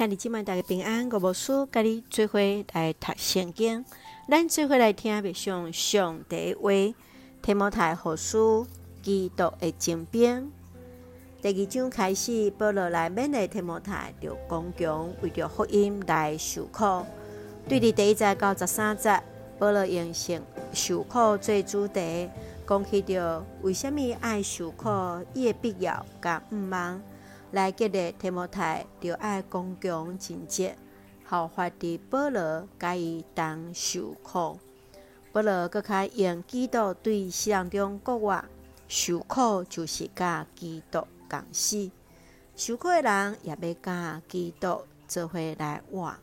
兄弟姊妹大家平安，我无事，甲你做伙来读圣经，咱做伙来听默想上帝话。提摩太后书基督的精兵。第二章开始，保罗来勉励提摩太，着刚强为着福音来受苦。对伫第一节到十三节，保罗用性受苦做主题，讲起着为虾米爱受苦，伊的必要甲毋茫。来激励提摩太，着爱刚强贞洁，效法伫保罗，甲伊同受苦。保罗搁较用基督对世人中国话，受苦就是甲基督共死，受苦的人也要甲基督做伙来活。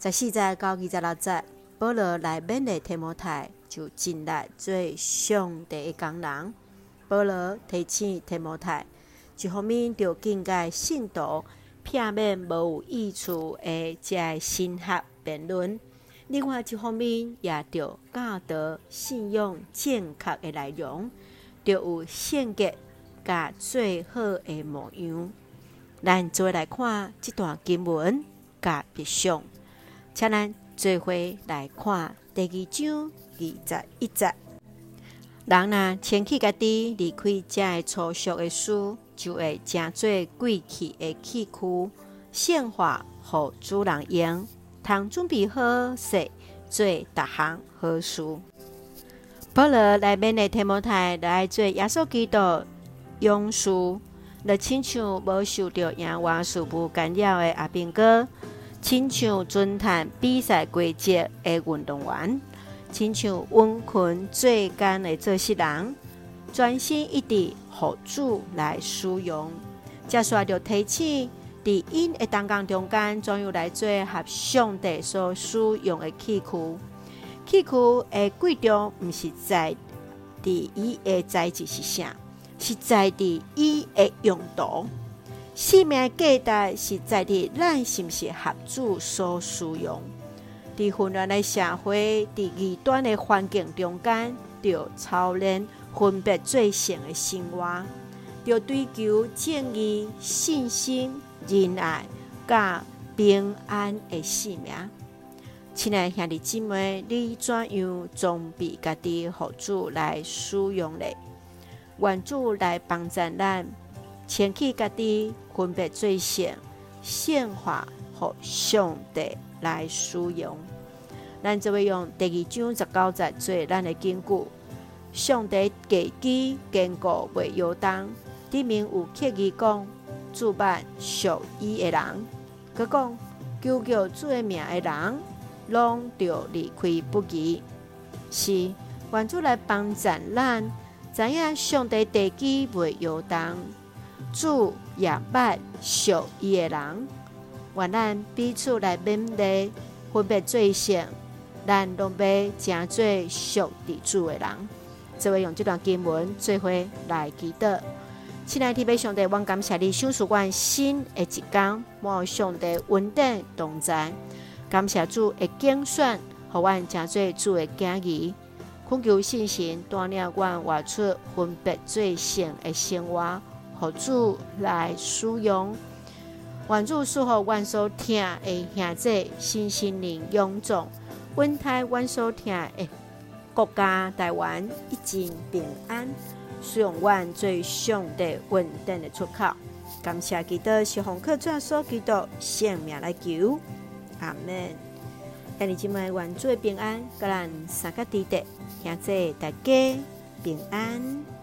十四节到二十六节，保罗内面的提摩太，就尽力做上帝的工人。保罗提醒提摩太。一方面，着警戒信徒，避免无有益处的遮神学辩论；另外一方面，也着教导信仰正确的内容，着有性格甲最好的模样。咱做来看这段经文甲别想，请咱做伙来看第二章二十一节。人若牵起家己离开遮粗俗的事，就会成做贵气的气躯，献化予主人用，通准备好势做逐项好事。保罗内面的提摩太来做耶稣基督勇士，就亲像无受到野外事物干扰的阿兵哥，亲像尊探比赛规则的运动员。亲像温困最干的做事人，专心一意，予主来使用。接下来就提醒，伫因的当工中间，总有来做合上帝所使用的器躯。器躯的贵重，毋是在伫伊的材质是啥，是在伫伊的用途。生命价值是在伫咱是毋是合主所使用。伫混乱的社会，伫异端的环境中间，着操练分别做圣的生活，着追求正义、信心、仁爱、甲平安的性命。亲爱兄弟姊妹，你怎样装备家己，予主来使用呢？愿主来帮助咱，牵起家己，分别做圣，献化予上帝。来使用，咱就会用第二章十九节做咱的根据。上帝根基坚固未摇动，里面有刻意讲，主办属伊的人，佮讲求救主的名的人，拢着离开不义。是愿主来帮助咱，知影上帝根基未摇动，主也捌属伊的人。愿咱彼此来勉励，分别做圣，咱拢要诚做属伫主的人。这位用这段经文做伙来祈祷。亲爱的天父上帝，阮感谢你，赏赐阮新的一天，望上帝稳定同在。感谢主的拣选，互阮诚做主的囝儿。恳求圣神带领阮活出分别做圣的生活，互主来使用。愿主赐福阮所听的兄弟，身心灵勇壮，稳台阮所听的国家台湾一尽平安，使用阮最上帝稳定的出口。感谢基督是红客转所基督性命来求，阿门。今日姊妹愿主的平安，甲咱三个弟弟兄弟大家平安。